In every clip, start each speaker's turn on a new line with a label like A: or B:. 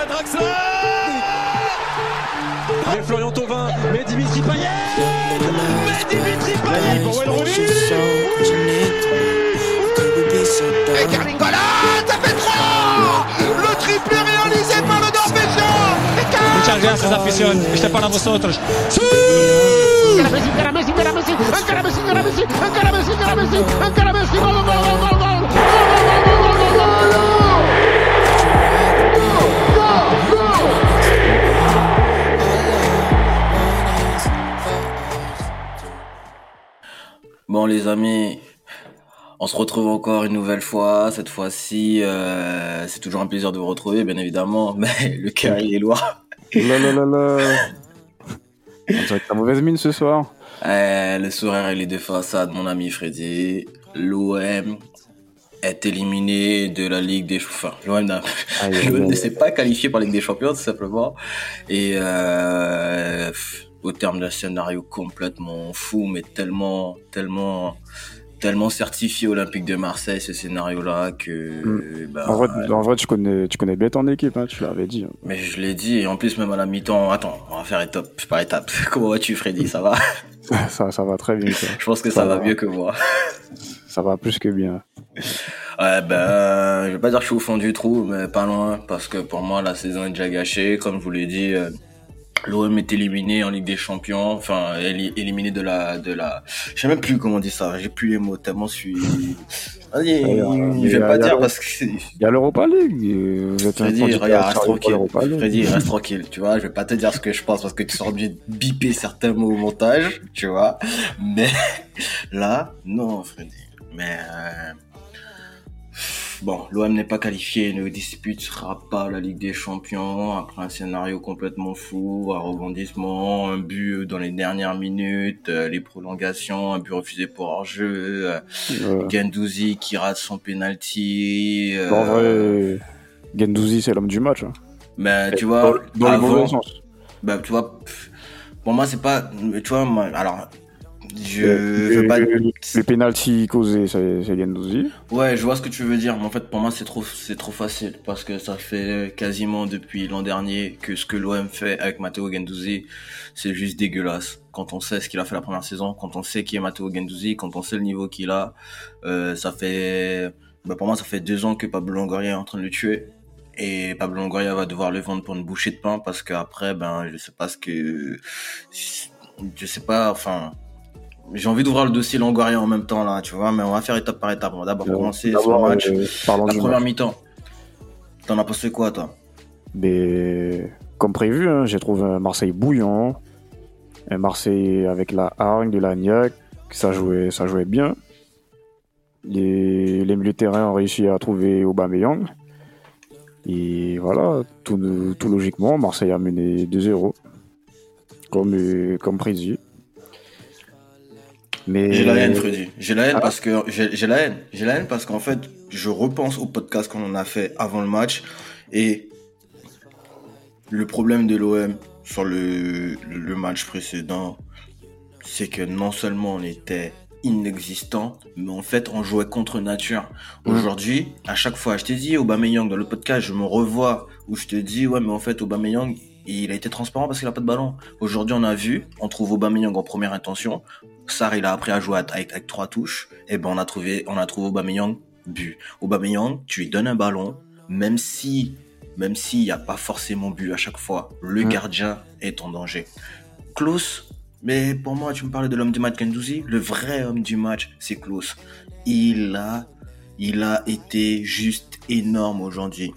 A: à Draxler
B: Mais Florian Thauvin, mais Dimitri Payet Mais Dimitri Payet pour Wayne Rooney
C: Et Carlingola, ça fait 3 Le triplé réalisé par le Norvégien
D: Muchas gracias, afición. Este es para vosotros.
C: Encara Messi, encara Messi, encara Messi, encara Messi, encara Messi, encara Messi, encara Messi, gol, gol, gol, gol,
E: Bon les amis, on se retrouve encore une nouvelle fois. Cette fois-ci, euh, c'est toujours un plaisir de vous retrouver, bien évidemment, mais le cœur il est loin.
F: Là, là, là, là. On dirait que mauvaise mine ce soir.
E: Euh, le sourire il est de façade, mon ami Freddy. L'OM est éliminé de la Ligue des Champions. Enfin, l'OM ne s'est pas qualifié pour la Ligue des Champions, tout simplement. Et euh, au terme d'un scénario complètement fou, mais tellement, tellement, tellement certifié Olympique de Marseille, ce scénario-là, que... bah,
F: En vrai, en vrai, tu connais, tu connais bien ton équipe, hein, tu l'avais dit.
E: Mais je l'ai dit, et en plus, même à la mi-temps, attends, on va faire étape par étape. Comment vas-tu, Freddy Ça va?
F: Ça, ça va très bien. Ça,
E: Je pense que ça,
F: Ça
E: va
F: va.
E: mieux que moi.
F: ça va plus que bien.
E: Ouais, ben, je vais pas dire que je suis au fond du trou, mais pas loin, parce que pour moi, la saison est déjà gâchée. Comme je vous l'ai dit, euh, l'OM est éliminé en Ligue des Champions, enfin, éli- éliminé de la, de la, je sais même plus comment on dit ça, j'ai plus les mots, tellement je suis, je
F: mais,
E: vais
F: euh,
E: pas dire parce que,
F: Il y a l'Europa League.
E: Freddy, reste tranquille. Freddy, reste tranquille, tu vois. Je vais pas te dire ce que je pense parce que tu seras obligé de biper certains mots au montage, tu vois. Mais là, non, Freddy. Mais euh, bon, l'OM n'est pas qualifié, ne disputera pas la Ligue des Champions après un scénario complètement fou, un rebondissement, un but dans les dernières minutes, euh, les prolongations, un but refusé pour hors-jeu, euh, Gendouzi qui rate son penalty. euh,
F: en vrai, Gendouzi, c'est l'homme du match. hein.
E: mais tu vois,
F: dans le
E: avant-
F: mauvais sens.
E: bah, tu vois, pour moi, c'est pas, tu vois, moi, alors, je
F: Le,
E: veux pas,
F: le, le penalty causé, c'est Gendouzi.
E: ouais, je vois ce que tu veux dire, mais en fait, pour moi, c'est trop, c'est trop facile, parce que ça fait quasiment depuis l'an dernier que ce que l'OM fait avec Matteo Gendouzi, c'est juste dégueulasse. Quand on sait ce qu'il a fait la première saison, quand on sait qui est Matteo Gendouzi, quand on sait le niveau qu'il a, euh, ça fait, bah, pour moi, ça fait deux ans que Pablo Longoria est en train de le tuer. Et Pablo Longoria va devoir le vendre pour une bouchée de pain parce qu'après, ben, je sais pas ce que, je sais pas, enfin, j'ai envie d'ouvrir le dossier Longoria en même temps là, tu vois, mais on va faire étape par étape. On va d'abord commencer sur le match.
F: euh,
E: La première mi-temps. T'en as pensé quoi, toi?
F: Mais comme prévu, hein, j'ai trouvé un Marseille bouillant, un Marseille avec la hargne, de la niaque, ça jouait, ça jouait bien. Les, les milieux de terrain ont réussi à trouver Aubameyang. Et voilà, tout, tout logiquement, Marseille a mené 2-0, comme, euh, comme prévu. Mais
E: J'ai la haine, Freddy. J'ai la haine
F: Ah.
E: parce que j'ai la haine. J'ai la haine parce qu'en fait, je repense au podcast qu'on en a fait avant le match et le problème de l'OM sur le, le match précédent, c'est que non seulement on était inexistant, mais en fait on jouait contre nature.
F: Mhm.
E: Aujourd'hui, à chaque fois, je t'ai dit Aubameyang dans le podcast, je me revois où je te dis ouais mais en fait Aubameyang il a été transparent parce qu'il a pas de ballon. Aujourd'hui, on a vu, on trouve Aubameyang en première intention. Sarr, il a appris à jouer avec, avec trois touches. Et ben, on a trouvé, on a trouvé Aubameyang but. Aubameyang, tu lui donnes un ballon, même si, même s'il n'y a pas forcément but à chaque fois, le gardien est en danger. Klaus, mais pour moi, tu me parlais de l'homme du match Gendouzi. Le vrai homme du match, c'est Klaus. Il a, il a été juste énorme aujourd'hui.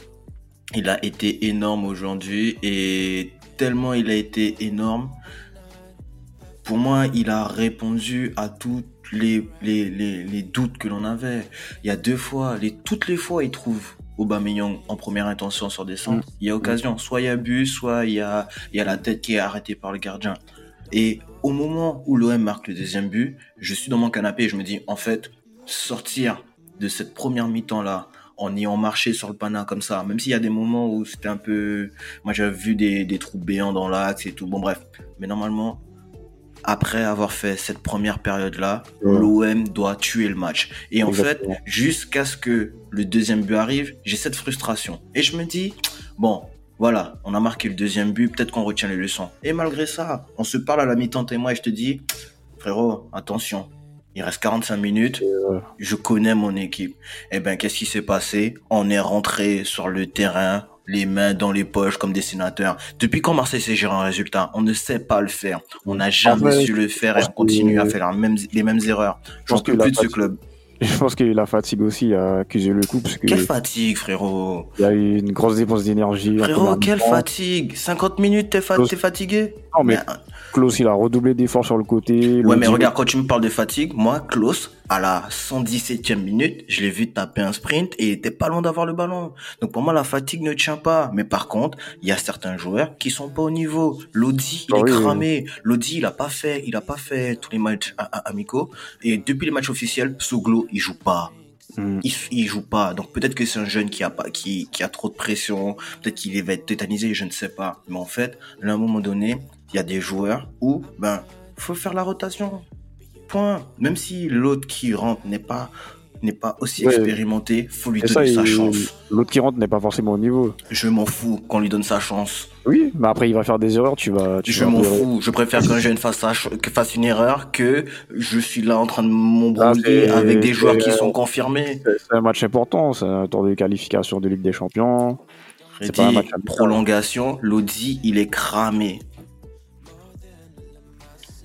E: Il a été énorme aujourd'hui et tellement il a été énorme, pour moi, il a répondu à tous les, les, les, les doutes que l'on avait. Il y a deux fois, les, toutes les fois, il trouve Aubameyang en première intention sur des centres. Il y a occasion, soit il y a but, soit il y a, il y a la tête qui est arrêtée par le gardien. Et au moment où l'OM marque le deuxième but, je suis dans mon canapé et je me dis, en fait, sortir de cette première mi-temps-là, en ayant marché sur le pana comme ça, même s'il y a des moments où c'était un peu... Moi, j'avais vu des, des trous béants dans l'axe et tout. Bon, bref. Mais normalement, après avoir fait cette première période-là,
F: Ouais.
E: l'OM doit tuer le match. Et en fait, jusqu'à ce que le deuxième but arrive, j'ai cette frustration. Et je me dis, bon, Voilà, on a marqué le deuxième but, peut-être qu'on retient les leçons. Et malgré ça, on se parle à la mi-temps, et moi, et je te dis, frérot, attention, il reste 45 minutes,
F: euh,
E: je connais mon équipe. Eh ben, qu'est-ce qui s'est passé? On est rentré sur le terrain, les mains dans les poches comme des sénateurs. Depuis quand Marseille sait gérer un résultat? On ne sait pas le faire. On n'a jamais
F: fait,
E: su le faire et
F: je
E: on continue à faire même- les mêmes erreurs. J'en
F: pense que
E: plus de ce club.
F: Je pense que la fatigue aussi a accusé le coup parce que
E: Quelle fatigue, frérot
F: il y a eu une grosse dépense d'énergie. en
E: Frérot, quelle fatigue 50 minutes, t'es fa- fatigué?
F: Non, mais
E: Mais,
F: Klaus, il a redoublé d'efforts sur le côté.
E: Ouais, mais regarde, quand tu me parles de fatigue, moi, Klaus, à la 117e minute, je l'ai vu taper un sprint et il était pas loin d'avoir le ballon. Donc pour moi, la fatigue ne tient pas. Mais par contre, il y a certains joueurs qui sont pas au niveau. Lodi, il
F: Ah
E: est
F: oui, oui.
E: cramé. Lodi, il a pas fait, il a pas fait tous les matchs amicaux. Et depuis les matchs officiels, Soglo, il joue pas.
F: Hmm.
E: Il, il joue pas. Donc peut-être que c'est un jeune qui a pas, qui, qui a trop de pression. Peut-être qu'il va être tétanisé, je ne sais pas. Mais en fait, à un moment donné, il y a des joueurs où, ben, faut faire la rotation. Point. Même si l'autre qui rentre n'est pas, n'est pas aussi
F: Ouais.
E: expérimenté, faut lui
F: Et ça,
E: donner sa chance.
F: l'autre qui rentre n'est pas forcément au niveau.
E: Je m'en fous qu'on lui donne sa chance.
F: Oui, mais après il va faire des erreurs, tu vas. Tu
E: Je m'en fous. Je préfère qu'un jeune fasse, sa ch- que fasse une erreur que je suis là en train de m'embrouiller
F: Ah,
E: avec des joueurs qui sont confirmés.
F: C'est un match important, c'est un tour de qualification de Ligue des Champions. C'est pas un match
E: prolongation, Lodi, il est cramé.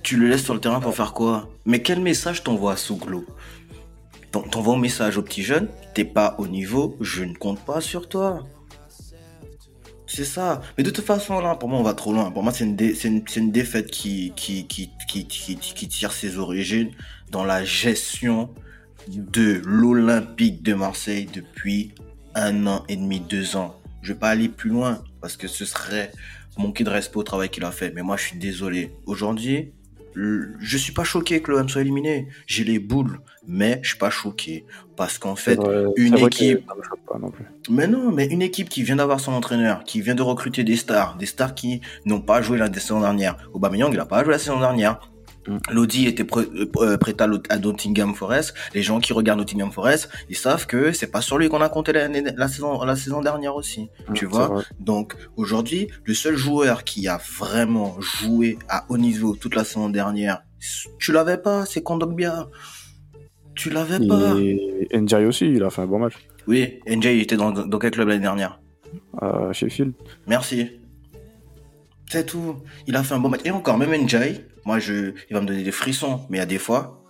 E: Tu le laisses sur le terrain pour faire quoi Mais quel message t'envoies à Souglo T'en- T'envoies un message au petit jeune, t'es pas au niveau, je ne compte pas sur toi. C'est ça. Mais de toute façon, là, pour moi, on va trop loin. Pour moi, c'est une, une, une défaite qui, qui, qui, qui, tire ses origines dans la gestion de l'Olympique de Marseille depuis un an et demi, deux ans. Je vais pas aller plus loin parce que ce serait manquer de respect au travail qu'il a fait. Mais moi, je suis désolé. Aujourd'hui, je suis pas choqué que l'OM soit éliminé. J'ai les boules, mais je suis pas choqué parce qu'en fait,
F: vrai-
E: une équipe-
F: pas non plus.
E: mais non, mais une équipe qui vient d'avoir son entraîneur, qui vient de recruter des stars, des stars qui n'ont pas joué la saison dernière. Aubameyang, il a pas joué la saison dernière. Lodi était prêt, euh, prêt à, à Nottingham Forest. Les gens qui regardent Nottingham Forest, ils savent que c'est pas sur lui qu'on a compté la, saison, la saison dernière aussi. Tu
F: Mm,
E: vois
F: c'est vrai.
E: Donc aujourd'hui, le seul joueur qui a vraiment joué à haut niveau toute la saison dernière, tu l'avais pas, c'est Kondogbia. Tu l'avais pas.
F: Et Ndiaye aussi, il a fait un bon match
E: Oui, NJ il était dans, dans quel club l'année dernière?
F: À Sheffield.
E: Merci. C'est tout. Il a fait un bon match. Et encore, même Njai, moi, je, il va me donner des frissons. Mais il y a des fois,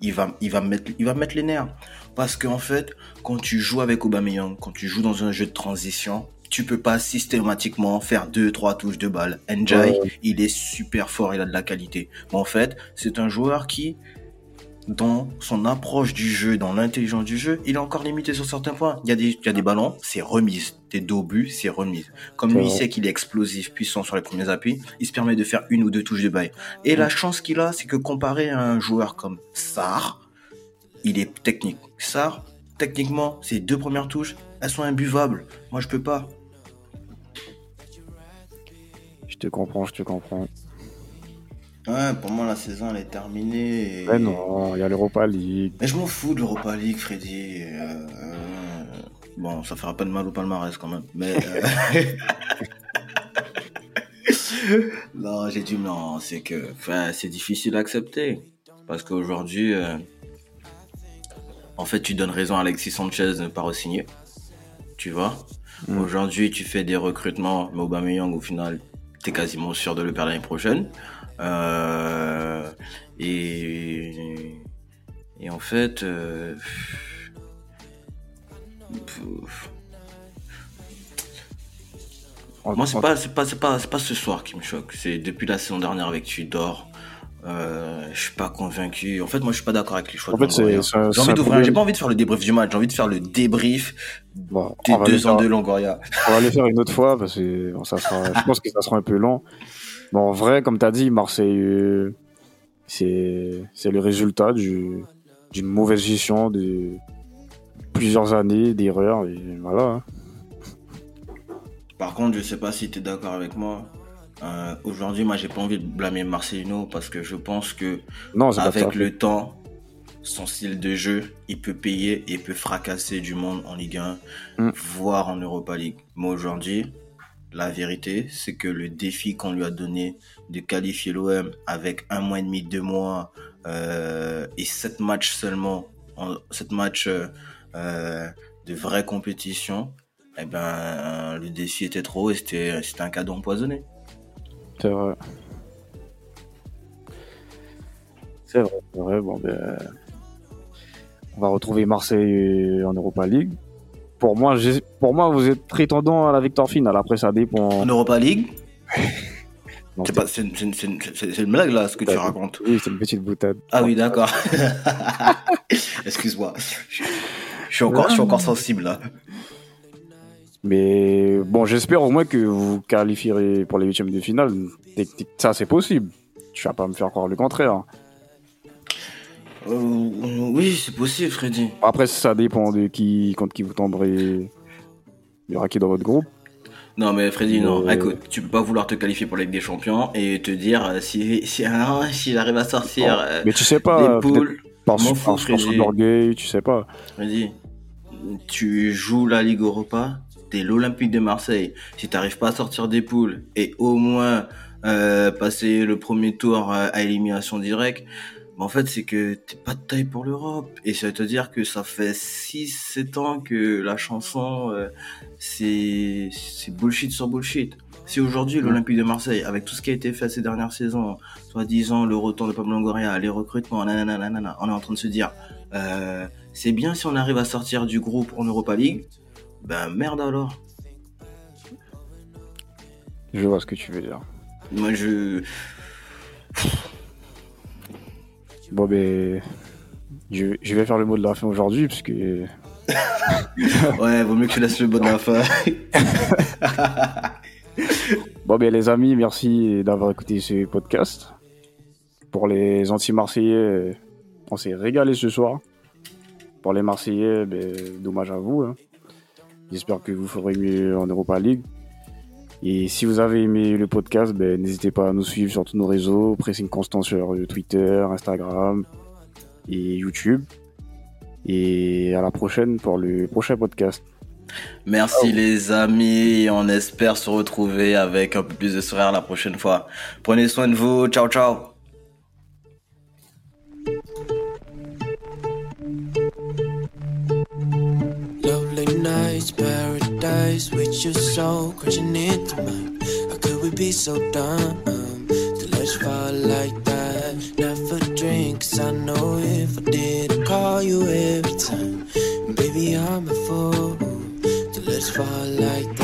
E: il va, il va mettre, il va me mettre les nerfs. Parce qu'en fait, quand tu joues avec Aubameyang, quand tu joues dans un jeu de transition, tu peux pas systématiquement faire deux, trois touches de balle. Njai,
F: Ouais.
E: il est super fort, il a de la qualité. Mais en fait, c'est un joueur qui, dans son approche du jeu, dans l'intelligence du jeu, il est encore limité sur certains points. Il y a des, il y a des ballons, c'est remise. Des dos buts, c'est remise. Comme lui, il sait qu'il est explosif, puissant sur les premiers appuis, il se permet de faire une ou deux touches de bail. Et la chance qu'il a, c'est que comparé à un joueur comme Sar, il est technique. Sar, techniquement, ses deux premières touches, elles sont imbuvables. Moi, je peux pas.
F: Je te comprends, je te comprends.
E: Ouais, pour moi, la saison, elle est terminée. et-
F: Mais non, il y a l'Europa League.
E: Mais je m'en fous de l'Europa League, Freddy. Euh, euh, bon, ça fera pas de mal au palmarès quand même. Mais. euh, non, j'ai dit non, c'est que. Enfin, c'est difficile à accepter. Parce qu'aujourd'hui. en fait, tu donnes raison à Alexis Sanchez de ne pas re-signer. Tu vois?
F: Mm.
E: Aujourd'hui, tu fais des recrutements, mais Aubameyang, au final, t'es quasiment sûr de le perdre l'année prochaine. Euh, et, et en fait, euh, moi c'est pas c'est pas c'est pas c'est pas ce soir qui me choque. C'est depuis la saison dernière avec Tudor. Euh, je suis pas convaincu. En fait, moi, je suis pas d'accord avec les choix.
F: En
E: de
F: fait, c'est-
E: J'ai envie d'ouvrir. pas envie de faire le débrief du match. J'ai envie de faire le débrief
F: Bon,
E: des deux ans
F: faire,
E: de Longoria.
F: on va le faire une autre fois parce que bon, ça sera, je pense que ça sera un peu long. Bon, en vrai, comme tu as dit, Marseille, euh, c'est c'est le résultat du- d'une mauvaise gestion de plusieurs années d'erreurs. Et voilà. hein.
E: Par contre, je sais pas si tu es d'accord avec moi. Euh, Aujourd'hui, moi, j'ai pas envie de blâmer Marcelino parce que je pense que
F: Non,
E: avec le temps, son style de jeu, il peut payer et il peut fracasser du monde en Ligue 1,
F: Mm.
E: voire en Europa League. Mais aujourd'hui, La vérité, c'est que le défi qu'on lui a donné de qualifier l'OM avec un mois et demi, deux mois euh, et sept matchs seulement, en, sept matchs euh, de vraie compétition, eh ben, le défi était trop haut et c'était un cadeau empoisonné.
F: C'est vrai. C'est vrai, c'est vrai. Bon, ben, on va retrouver Marseille en Europa League. Pour moi, j'ai- pour moi, vous êtes prétendant à la victoire finale. Après, ça dépend.
E: En Europa League,
F: Non,
E: c'est pas- c'est une, c'est une- c'est une- blague là, ce que tu racontes.
F: Oui, c'est une petite boutade.
E: Ah oui, d'accord. Excuse-moi. Je, je suis encore, je suis encore sensible là.
F: Mais bon, j'espère au moins que vous qualifierez pour les huitièmes de finale. Ça, c'est possible. Tu vas pas me faire croire le contraire.
E: Euh, oui, c'est possible, Freddy.
F: Après, ça dépend de qui, contre qui vous tomberez. Il y aura qui dans votre groupe.
E: Non, mais Freddy, non.
F: Euh.
E: Écoute, tu peux pas vouloir te qualifier pour la Ligue des Champions et te dire euh, si, si, ah, si j'arrive à sortir euh,
F: Mais tu sais pas, peut-être
E: poules.
F: par,
E: fous,
F: par tu sais pas.
E: Freddy, tu joues la Ligue Europa, t'es l'Olympique de Marseille. Si t'arrives pas à sortir des poules et au moins euh, passer le premier tour euh, à élimination directe, bah, en fait, c'est que t'es pas de taille pour l'Europe. Et ça veut te dire que ça fait 6-7 ans que la chanson, euh, c'est c'est bullshit sur bullshit. Si aujourd'hui, l'Olympique de Marseille, avec tout ce qui a été fait ces dernières saisons, soi-disant le retour de Pablo Longoria, les recrutements, nanana, nanana, on est en train de se dire, euh, c'est bien si on arrive à sortir du groupe en Europa League, ben merde alors.
F: Je vois ce que tu veux dire.
E: Moi je.
F: Bon, ben. Je, je vais faire le mot de la fin aujourd'hui, parce que.
E: Ouais, vaut mieux que tu laisses le bon de la fin.
F: Bon, ben, les amis, merci d'avoir écouté ce podcast. Pour les anti-marseillais, on s'est régalé ce soir. Pour les Marseillais, ben, dommage à vous. hein. J'espère que vous ferez mieux en Europa League. Et si vous avez aimé le podcast, ben, n'hésitez pas à nous suivre sur tous nos réseaux, Pressing Constant sur Twitter, Instagram et YouTube. Et à la prochaine pour le prochain podcast.
E: Merci les amis, on espère se retrouver avec un peu plus de sourire la prochaine fois. Prenez soin de vous, ciao ciao.
A: With your soul crashing into mine. How could we be so dumb to let's fall like that? Never drink, 'cause I know if I did, I'd call you every time. Baby, I'm a fool to let's fall like that.